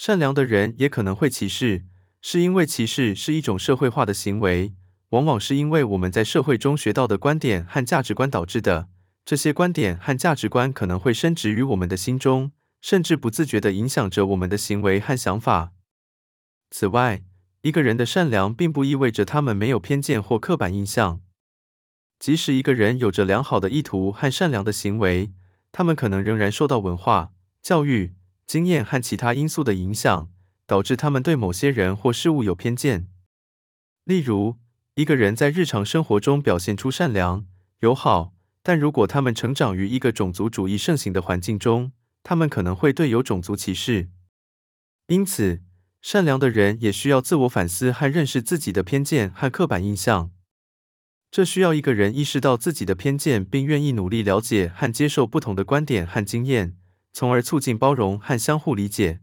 善良的人也可能会歧视，是因为歧视是一种社会化的行为，往往是因为我们在社会中学到的观点和价值观导致的。这些观点和价值观可能会深植于我们的心中，甚至不自觉地影响着我们的行为和想法。此外，一个人的善良并不意味着他们没有偏见或刻板印象。即使一个人有着良好的意图和善良的行为，他们可能仍然受到文化、教育、经验和其他因素的影响，导致他们对某些人或事物有偏见。例如，一个人在日常生活中表现出善良、友好。但如果他们成长于一个种族主义盛行的环境中，他们可能会对有种族歧视。因此，善良的人也需要自我反思和认识自己的偏见和刻板印象。这需要一个人意识到自己的偏见，并愿意努力了解和接受不同的观点和经验，从而促进包容和相互理解。